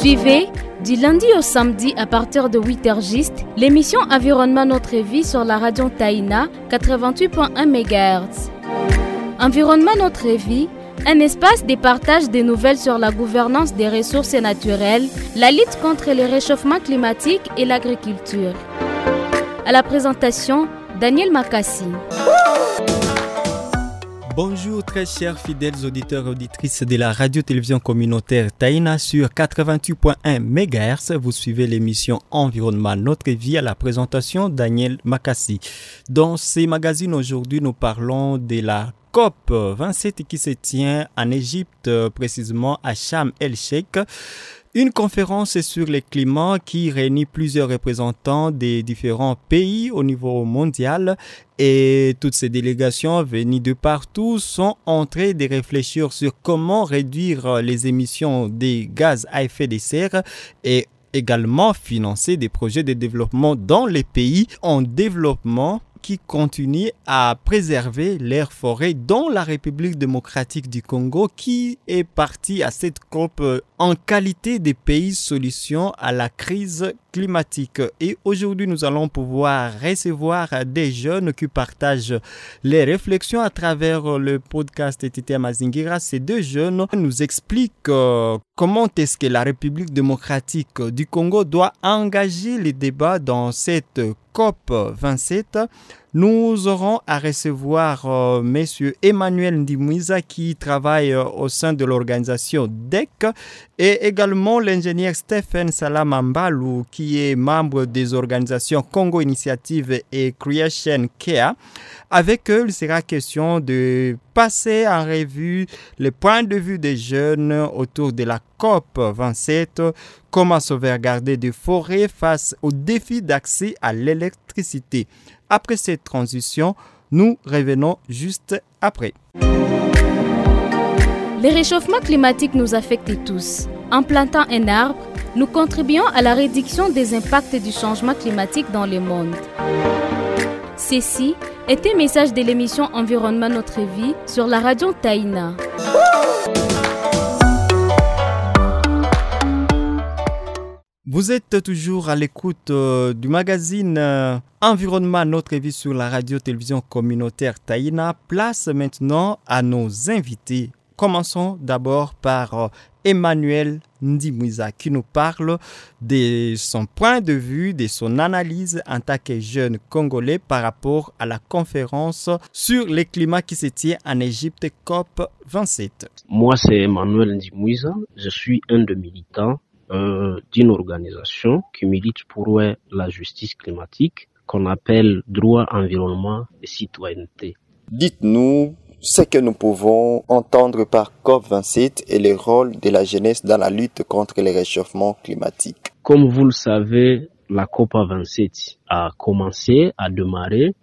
Suivez du lundi au samedi à partir de 8h juste l'émission Environnement Notre Vie sur la radio Taïna 88.1 MHz. Environnement Notre Vie, un espace de partage des nouvelles sur la gouvernance des ressources naturelles, la lutte contre le réchauffement climatique et l'agriculture. À la présentation, Daniel Makassi. Bonjour très chers fidèles auditeurs et auditrices de la radio-télévision communautaire Taïna sur 88.1 MHz. Vous suivez l'émission Environnement Notre Vie à la présentation Daniel Makassi. Dans ces magazines aujourd'hui, nous parlons de la COP 27 qui se tient en Égypte, précisément à Sham el-Sheikh. Une conférence sur le climat qui réunit plusieurs représentants des différents pays au niveau mondial et toutes ces délégations venues de partout sont en train de réfléchir sur comment réduire les émissions des gaz à effet de serre et également financer des projets de développement dans les pays en développement qui continuent à préserver leurs forêts dans la République démocratique du Congo qui est partie à cette COP en qualité de pays solution à la crise climatique. Et aujourd'hui, nous allons pouvoir recevoir des jeunes qui partagent les réflexions à travers le podcast TT Mazingira. Ces deux jeunes nous expliquent euh, comment est-ce que la République démocratique du Congo doit engager les débats dans cette COP 27 nous aurons à recevoir euh, Monsieur Emmanuel Ndimouiza qui travaille euh, au sein de l'organisation DEC et également l'ingénieur Stephen Salamambalou qui est membre des organisations Congo Initiative et Creation Care. Avec eux, il sera question de passer en revue les points de vue des jeunes autour de la COP 27, comment sauvegarder des forêts face aux défis d'accès à l'électricité. Après cette transition, nous revenons juste après. Le réchauffement climatique nous affecte tous. En plantant un arbre, nous contribuons à la réduction des impacts du changement climatique dans le monde. Ceci est un message de l'émission Environnement Notre Vie sur la radio Taïna. Vous êtes toujours à l'écoute euh, du magazine euh, Environnement Notre Vie sur la radio-télévision communautaire Taïna. Place maintenant à nos invités. Commençons d'abord par euh, Emmanuel Ndimouiza qui nous parle de son point de vue, de son analyse en tant que jeune Congolais par rapport à la conférence sur le climat qui se tient en Égypte COP 27. Moi, c'est Emmanuel Ndimouiza. Je suis un des militants euh, d'une organisation qui milite pour la justice climatique qu'on appelle droit, environnement et citoyenneté. Dites-nous ce que nous pouvons entendre par COP27 et le rôle de la jeunesse dans la lutte contre le réchauffement climatique. Comme vous le savez, la COP27 a commencé, a démarré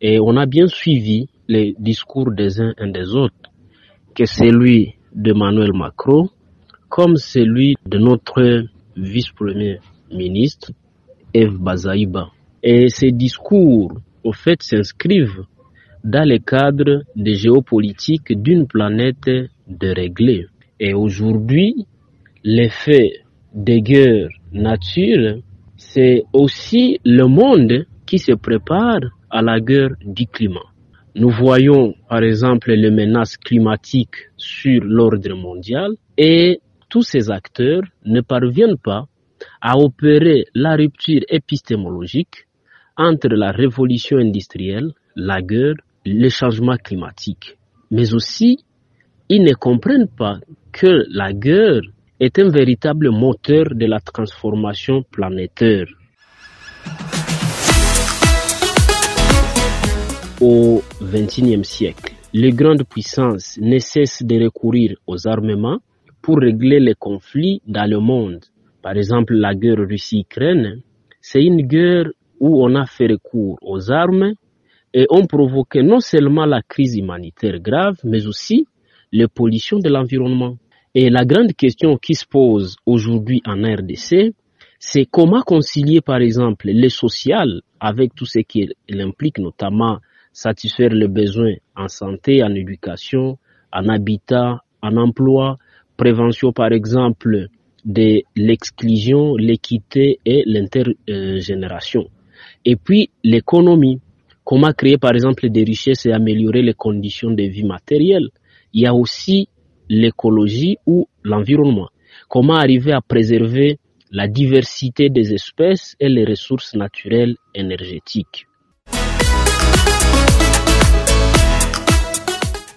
et on a bien suivi les discours des uns et des autres, que celui d'Emmanuel Macron, comme celui de notre vice-premier ministre, Eve Bazaïba. Et ces discours, au fait, s'inscrivent dans le cadre de géopolitique d'une planète déréglée. Et aujourd'hui, l'effet des guerres nature, c'est aussi le monde qui se prépare à la guerre du climat. Nous voyons par exemple les menaces climatiques sur l'ordre mondial et tous ces acteurs ne parviennent pas à opérer la rupture épistémologique entre la révolution industrielle, la guerre, le changement climatique. Mais aussi, ils ne comprennent pas que la guerre est un véritable moteur de la transformation planétaire. Au XXIe siècle, les grandes puissances ne cessent de recourir aux armements pour régler les conflits dans le monde. Par exemple, la guerre Russie-Ukraine, c'est une guerre où on a fait recours aux armes et ont provoqué non seulement la crise humanitaire grave, mais aussi les pollutions de l'environnement. Et la grande question qui se pose aujourd'hui en RDC, c'est comment concilier par exemple les social avec tout ce qui implique, notamment satisfaire les besoins en santé, en éducation, en habitat, en emploi, prévention par exemple de l'exclusion, l'équité et l'intergénération. Et puis l'économie. Comment créer par exemple des richesses et améliorer les conditions de vie matérielles. Il y a aussi l'écologie ou l'environnement. Comment arriver à préserver la diversité des espèces et les ressources naturelles énergétiques.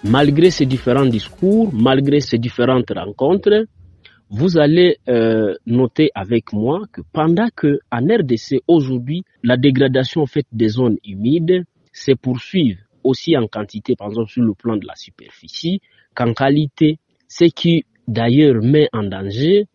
Malgré ces différents discours, malgré ces différentes rencontres, vous allez euh, noter avec moi que pendant que en RDC aujourd'hui la dégradation en fait des zones humides se poursuit aussi en quantité par exemple sur le plan de la superficie qu'en qualité, ce qui d'ailleurs met en danger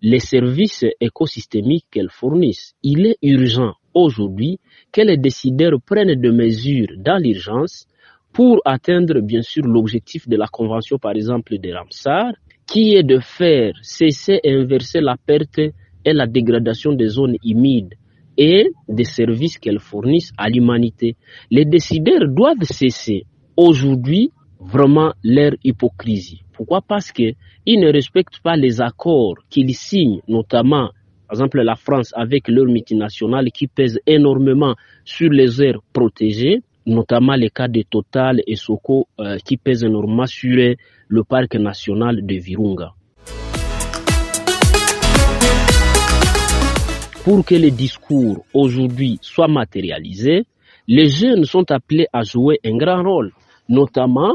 les services écosystémiques qu'elles fournissent. Il est urgent aujourd'hui que les décideurs prennent des mesures dans l'urgence pour atteindre bien sûr l'objectif de la convention par exemple de Ramsar qui est de faire cesser et inverser la perte et la dégradation des zones humides et des services qu'elles fournissent à l'humanité. Les décideurs doivent cesser aujourd'hui vraiment leur hypocrisie. Pourquoi? Parce qu'ils ne respectent pas les accords qu'ils signent, notamment, par exemple, la France avec leur multinationales qui pèsent énormément sur les aires protégées, notamment les cas de Total et Soko euh, qui pèsent énormément sur le parc national de Virunga. Pour que les discours aujourd'hui soient matérialisés, les jeunes sont appelés à jouer un grand rôle, notamment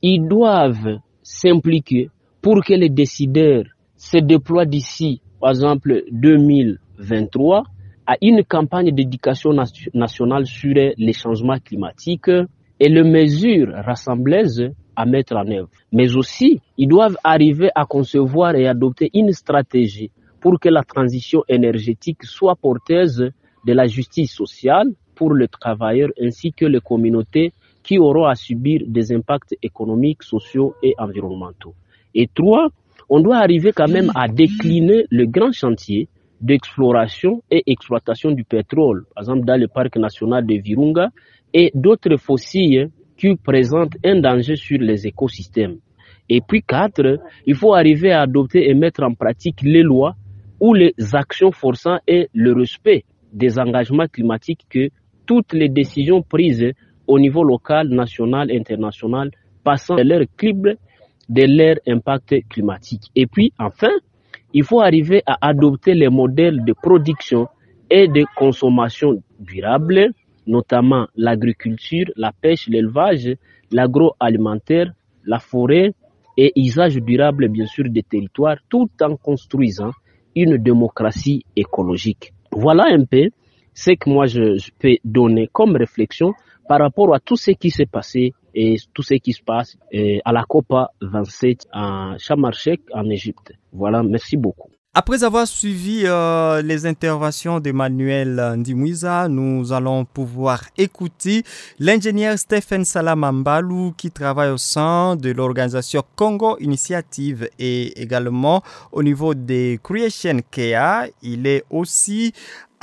ils doivent s'impliquer pour que les décideurs se déploient d'ici, par exemple, 2023 à une campagne d'éducation nationale sur les changements climatiques et les mesures rassemblées à mettre en œuvre. Mais aussi, ils doivent arriver à concevoir et adopter une stratégie pour que la transition énergétique soit porteuse de la justice sociale pour les travailleurs ainsi que les communautés qui auront à subir des impacts économiques, sociaux et environnementaux. Et trois, on doit arriver quand même à décliner le grand chantier d'exploration et exploitation du pétrole, par exemple dans le parc national de Virunga et d'autres fossiles qui présentent un danger sur les écosystèmes. Et puis quatre, il faut arriver à adopter et mettre en pratique les lois ou les actions forçant et le respect des engagements climatiques que toutes les décisions prises au niveau local, national, international, passant de leur crible de leur impact climatique. Et puis, enfin, il faut arriver à adopter les modèles de production et de consommation durable, notamment l'agriculture, la pêche, l'élevage, l'agroalimentaire, la forêt et usage durable, bien sûr, des territoires, tout en construisant une démocratie écologique. Voilà un peu ce que moi je, je peux donner comme réflexion par rapport à tout ce qui s'est passé et tout ce qui se passe euh, à la Copa 27 à Chamarchek en Égypte. Voilà, merci beaucoup. Après avoir suivi euh, les interventions d'Emmanuel Ndimouiza, nous allons pouvoir écouter l'ingénieur Stephen Salamambalou qui travaille au sein de l'organisation Congo Initiative et également au niveau des Creation Kea. Il est aussi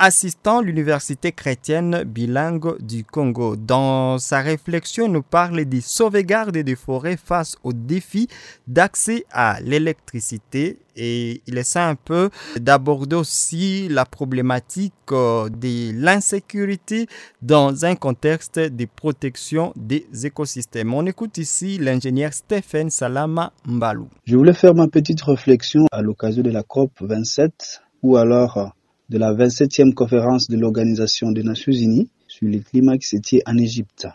assistant l'Université chrétienne bilingue du Congo. Dans sa réflexion, nous parle des sauvegardes des forêts face aux défis d'accès à l'électricité et il essaie un peu d'aborder aussi la problématique euh, de l'insécurité dans un contexte de protection des écosystèmes. On écoute ici l'ingénieur Stephen Salama Mbalou. Je voulais faire ma petite réflexion à l'occasion de la COP 27 ou alors de la 27e conférence de l'Organisation des Nations Unies sur le climat qui s'était en Égypte.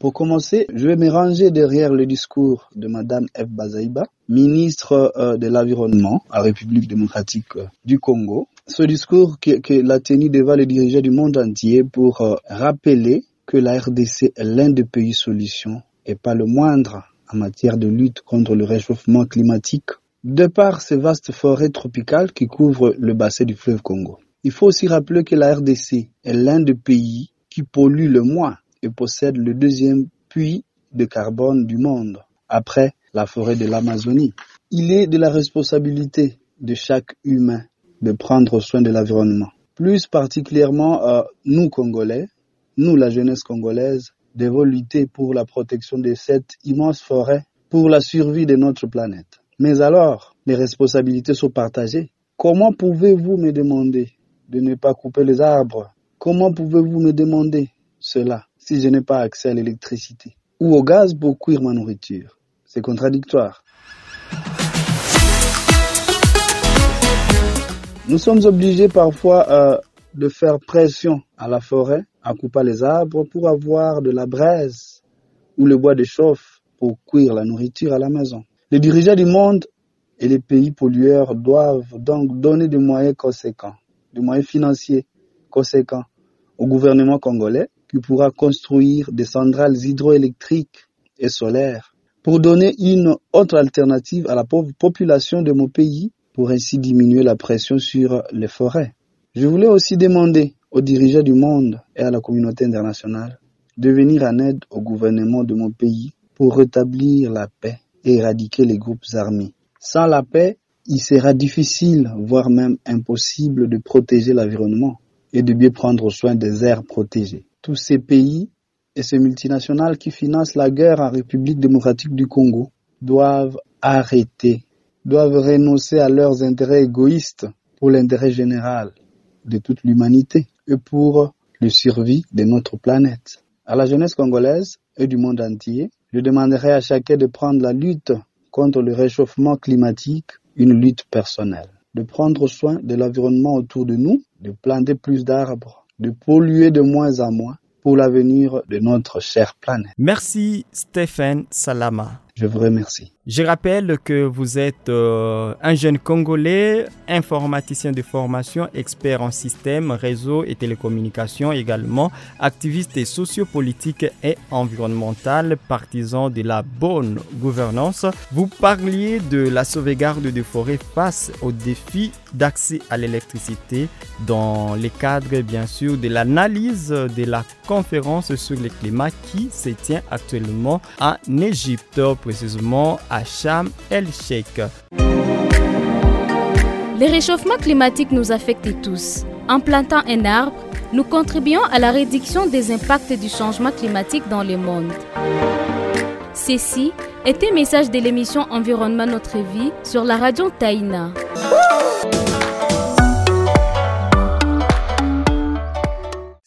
Pour commencer, je vais me ranger derrière le discours de Madame F. Bazaïba, ministre euh, de l'Environnement à la République démocratique euh, du Congo. Ce discours qu'elle a tenu devant les dirigeants du monde entier pour euh, rappeler que la RDC est l'un des pays solutions et pas le moindre en matière de lutte contre le réchauffement climatique, de par ces vastes forêts tropicales qui couvrent le bassin du fleuve Congo. Il faut aussi rappeler que la RDC est l'un des pays qui pollue le moins et possède le deuxième puits de carbone du monde, après la forêt de l'Amazonie. Il est de la responsabilité de chaque humain de prendre soin de l'environnement. Plus particulièrement, euh, nous Congolais, nous la jeunesse congolaise, devons lutter pour la protection de cette immense forêt, pour la survie de notre planète. Mais alors, les responsabilités sont partagées Comment pouvez-vous me demander de ne pas couper les arbres Comment pouvez-vous me demander cela si je n'ai pas accès à l'électricité ou au gaz pour cuire ma nourriture? C'est contradictoire. Nous sommes obligés parfois euh, de faire pression à la forêt, à couper les arbres pour avoir de la braise ou le bois de chauffe pour cuire la nourriture à la maison. Les dirigeants du monde et les pays pollueurs doivent donc donner des moyens conséquents, des moyens financiers conséquents au gouvernement congolais qui pourra construire des centrales hydroélectriques et solaires pour donner une autre alternative à la pauvre population de mon pays pour ainsi diminuer la pression sur les forêts. Je voulais aussi demander aux dirigeants du monde et à la communauté internationale de venir en aide au gouvernement de mon pays pour rétablir la paix et éradiquer les groupes armés. Sans la paix, il sera difficile, voire même impossible de protéger l'environnement et de bien prendre soin des aires protégées. Tous ces pays et ces multinationales qui financent la guerre en République démocratique du Congo doivent arrêter, doivent renoncer à leurs intérêts égoïstes pour l'intérêt général de toute l'humanité et pour le survie de notre planète. À la jeunesse congolaise et du monde entier, je demanderai à chacun de prendre la lutte contre le réchauffement climatique une lutte personnelle, de prendre soin de l'environnement autour de nous, de planter plus d'arbres, de polluer de moins en moins pour l'avenir de notre chère planète. Merci Stéphane Salama. Je vous remercie. Je rappelle que vous êtes euh, un jeune Congolais, informaticien de formation, expert en système, réseau et télécommunications également, activiste et sociopolitique et environnemental, partisan de la bonne gouvernance. Vous parliez de la sauvegarde des forêts face aux défis d'accès à l'électricité dans le cadre bien sûr de l'analyse de la conférence sur le climat qui se tient actuellement en Égypte précisément à Sham el-Sheikh. Le réchauffement climatique nous affecte tous. En plantant un arbre, nous contribuons à la réduction des impacts du changement climatique dans le monde. Ceci est un message de l'émission Environnement Notre Vie sur la radio Taïna.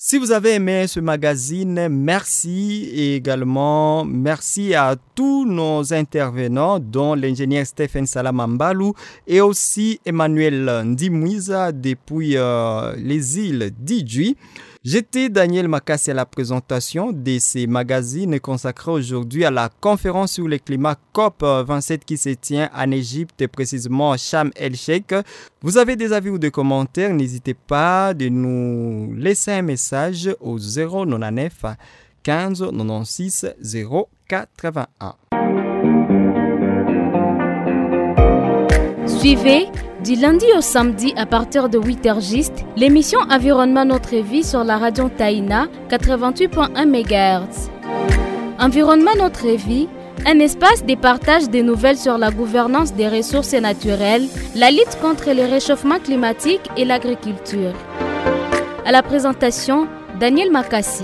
Si vous avez aimé ce magazine, merci et également merci à tous nos intervenants, dont l'ingénieur Stephen Salamambalou et aussi Emmanuel Ndimouiza depuis euh, les îles d'Idjui. J'étais Daniel Makassi à la présentation de ces magazines consacrés aujourd'hui à la conférence sur le climat COP27 qui se tient en Égypte, précisément à Sham el-Sheikh. Vous avez des avis ou des commentaires, n'hésitez pas de nous laisser un message au 099 15 96 081. Suivez du lundi au samedi à partir de 8h juste l'émission Environnement Notre Vie sur la radio Taïna 88.1 MHz. Environnement Notre Vie, un espace de partage des nouvelles sur la gouvernance des ressources naturelles, la lutte contre le réchauffement climatique et l'agriculture. À la présentation, Daniel Makassi.